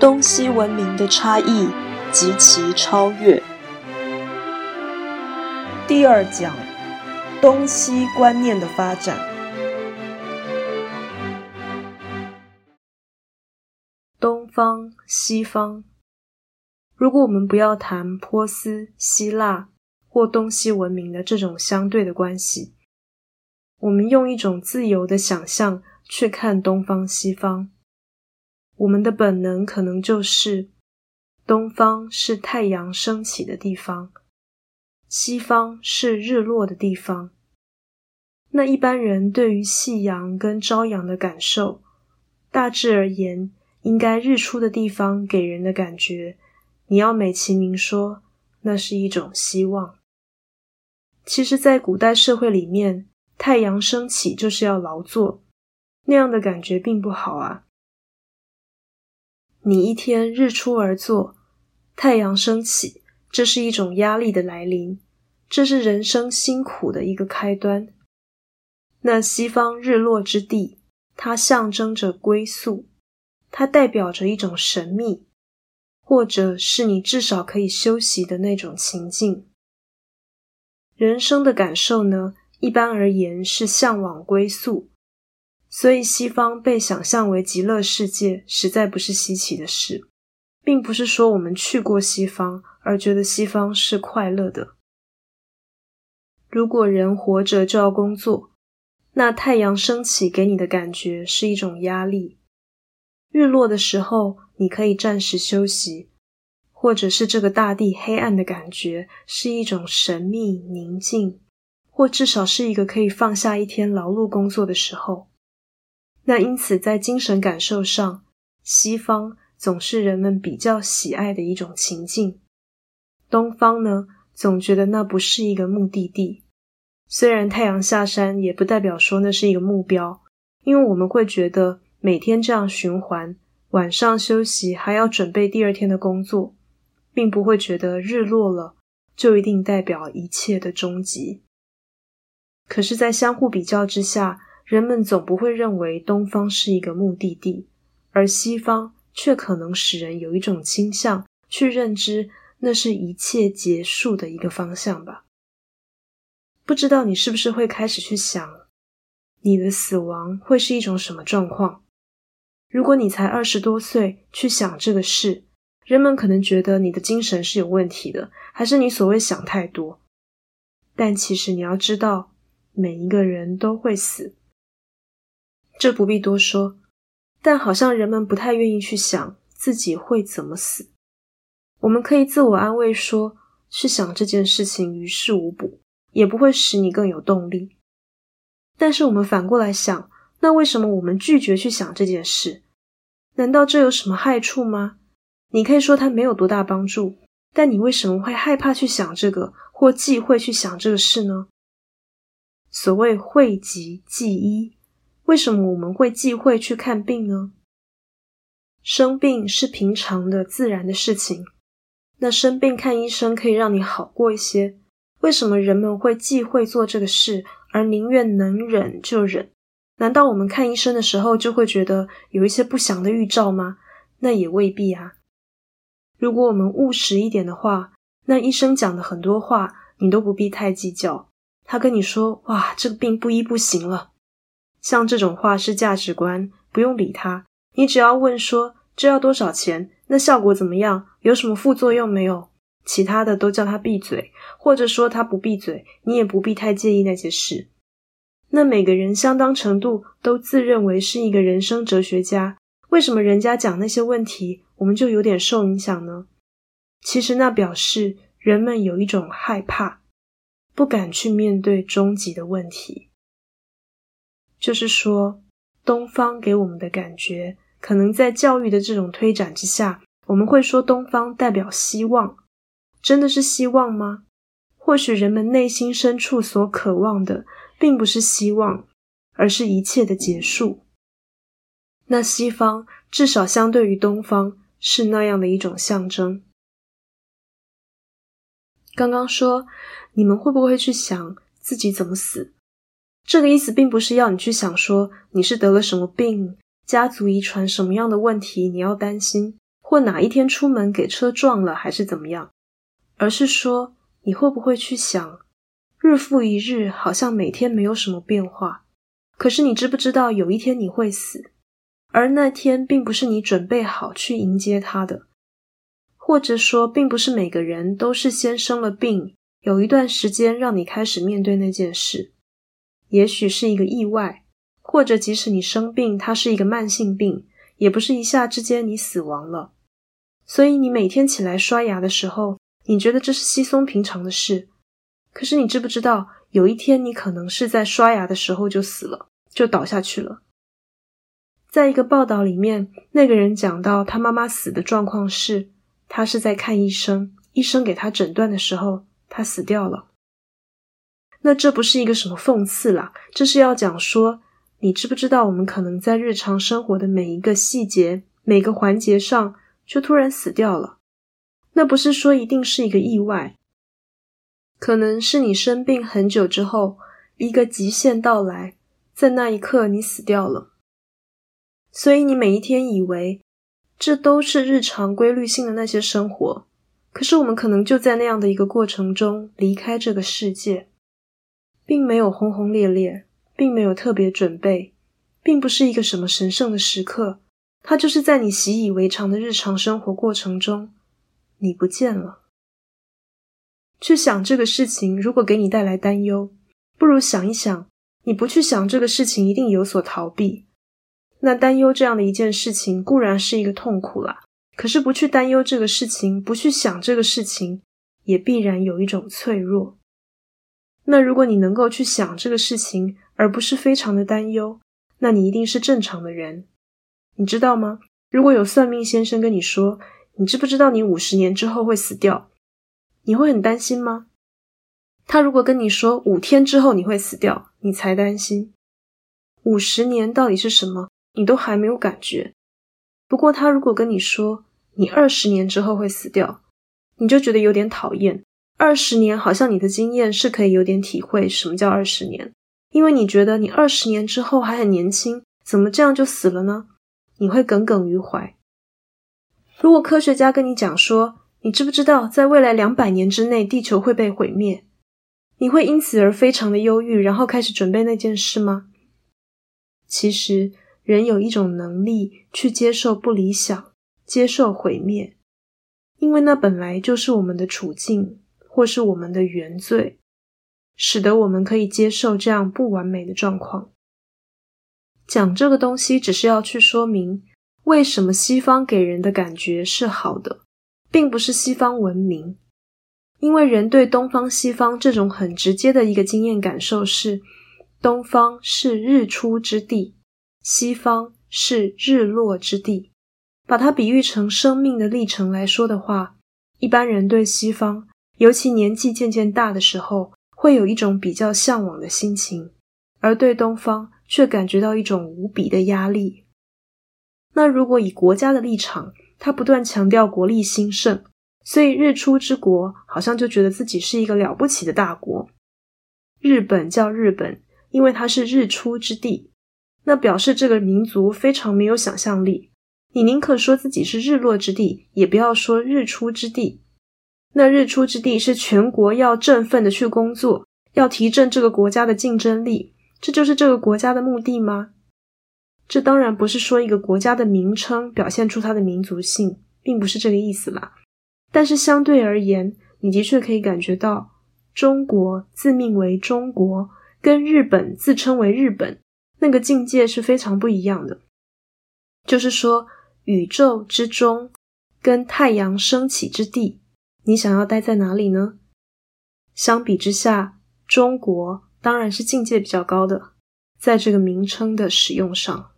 东西文明的差异及其超越。第二讲，东西观念的发展。东方、西方。如果我们不要谈波斯、希腊或东西文明的这种相对的关系，我们用一种自由的想象去看东方、西方。我们的本能可能就是，东方是太阳升起的地方，西方是日落的地方。那一般人对于夕阳跟朝阳的感受，大致而言，应该日出的地方给人的感觉，你要美其名说，那是一种希望。其实，在古代社会里面，太阳升起就是要劳作，那样的感觉并不好啊。你一天日出而作，太阳升起，这是一种压力的来临，这是人生辛苦的一个开端。那西方日落之地，它象征着归宿，它代表着一种神秘，或者是你至少可以休息的那种情境。人生的感受呢，一般而言是向往归宿。所以，西方被想象为极乐世界，实在不是稀奇的事，并不是说我们去过西方而觉得西方是快乐的。如果人活着就要工作，那太阳升起给你的感觉是一种压力；日落的时候，你可以暂时休息，或者是这个大地黑暗的感觉是一种神秘宁静，或至少是一个可以放下一天劳碌工作的时候。那因此，在精神感受上，西方总是人们比较喜爱的一种情境；东方呢，总觉得那不是一个目的地。虽然太阳下山，也不代表说那是一个目标，因为我们会觉得每天这样循环，晚上休息还要准备第二天的工作，并不会觉得日落了就一定代表一切的终极。可是，在相互比较之下，人们总不会认为东方是一个目的地，而西方却可能使人有一种倾向去认知那是一切结束的一个方向吧。不知道你是不是会开始去想，你的死亡会是一种什么状况？如果你才二十多岁去想这个事，人们可能觉得你的精神是有问题的，还是你所谓想太多？但其实你要知道，每一个人都会死。这不必多说，但好像人们不太愿意去想自己会怎么死。我们可以自我安慰说，去想这件事情于事无补，也不会使你更有动力。但是我们反过来想，那为什么我们拒绝去想这件事？难道这有什么害处吗？你可以说它没有多大帮助，但你为什么会害怕去想这个，或忌讳去想这个事呢？所谓讳疾忌医。为什么我们会忌讳去看病呢？生病是平常的、自然的事情。那生病看医生可以让你好过一些。为什么人们会忌讳做这个事，而宁愿能忍就忍？难道我们看医生的时候就会觉得有一些不祥的预兆吗？那也未必啊。如果我们务实一点的话，那医生讲的很多话你都不必太计较。他跟你说：“哇，这个病不医不行了。”像这种话是价值观，不用理他。你只要问说这要多少钱，那效果怎么样，有什么副作用没有？其他的都叫他闭嘴，或者说他不闭嘴，你也不必太介意那些事。那每个人相当程度都自认为是一个人生哲学家，为什么人家讲那些问题，我们就有点受影响呢？其实那表示人们有一种害怕，不敢去面对终极的问题。就是说，东方给我们的感觉，可能在教育的这种推展之下，我们会说东方代表希望，真的是希望吗？或许人们内心深处所渴望的，并不是希望，而是一切的结束。那西方至少相对于东方是那样的一种象征。刚刚说，你们会不会去想自己怎么死？这个意思并不是要你去想说你是得了什么病，家族遗传什么样的问题，你要担心，或哪一天出门给车撞了，还是怎么样，而是说你会不会去想，日复一日，好像每天没有什么变化，可是你知不知道有一天你会死，而那天并不是你准备好去迎接它的，或者说，并不是每个人都是先生了病，有一段时间让你开始面对那件事，也许是一个意外。或者，即使你生病，它是一个慢性病，也不是一下之间你死亡了。所以，你每天起来刷牙的时候，你觉得这是稀松平常的事。可是，你知不知道，有一天你可能是在刷牙的时候就死了，就倒下去了。在一个报道里面，那个人讲到他妈妈死的状况是，他是在看医生，医生给他诊断的时候，他死掉了。那这不是一个什么讽刺啦，这是要讲说。你知不知道，我们可能在日常生活的每一个细节、每个环节上，就突然死掉了？那不是说一定是一个意外，可能是你生病很久之后，一个极限到来，在那一刻你死掉了。所以你每一天以为这都是日常规律性的那些生活，可是我们可能就在那样的一个过程中离开这个世界，并没有轰轰烈烈。并没有特别准备，并不是一个什么神圣的时刻，它就是在你习以为常的日常生活过程中，你不见了。去想这个事情，如果给你带来担忧，不如想一想，你不去想这个事情，一定有所逃避。那担忧这样的一件事情，固然是一个痛苦啦，可是不去担忧这个事情，不去想这个事情，也必然有一种脆弱。那如果你能够去想这个事情，而不是非常的担忧，那你一定是正常的人，你知道吗？如果有算命先生跟你说，你知不知道你五十年之后会死掉，你会很担心吗？他如果跟你说五天之后你会死掉，你才担心。五十年到底是什么？你都还没有感觉。不过他如果跟你说你二十年之后会死掉，你就觉得有点讨厌。二十年好像你的经验是可以有点体会什么叫二十年。因为你觉得你二十年之后还很年轻，怎么这样就死了呢？你会耿耿于怀。如果科学家跟你讲说，你知不知道在未来两百年之内地球会被毁灭，你会因此而非常的忧郁，然后开始准备那件事吗？其实，人有一种能力去接受不理想，接受毁灭，因为那本来就是我们的处境，或是我们的原罪。使得我们可以接受这样不完美的状况。讲这个东西，只是要去说明为什么西方给人的感觉是好的，并不是西方文明。因为人对东方、西方这种很直接的一个经验感受是：东方是日出之地，西方是日落之地。把它比喻成生命的历程来说的话，一般人对西方，尤其年纪渐渐大的时候。会有一种比较向往的心情，而对东方却感觉到一种无比的压力。那如果以国家的立场，他不断强调国力兴盛，所以日出之国好像就觉得自己是一个了不起的大国。日本叫日本，因为它是日出之地，那表示这个民族非常没有想象力。你宁可说自己是日落之地，也不要说日出之地。那日出之地是全国要振奋的去工作，要提振这个国家的竞争力，这就是这个国家的目的吗？这当然不是说一个国家的名称表现出它的民族性，并不是这个意思啦。但是相对而言，你的确可以感觉到，中国自命为中国，跟日本自称为日本，那个境界是非常不一样的。就是说，宇宙之中，跟太阳升起之地。你想要待在哪里呢？相比之下，中国当然是境界比较高的，在这个名称的使用上。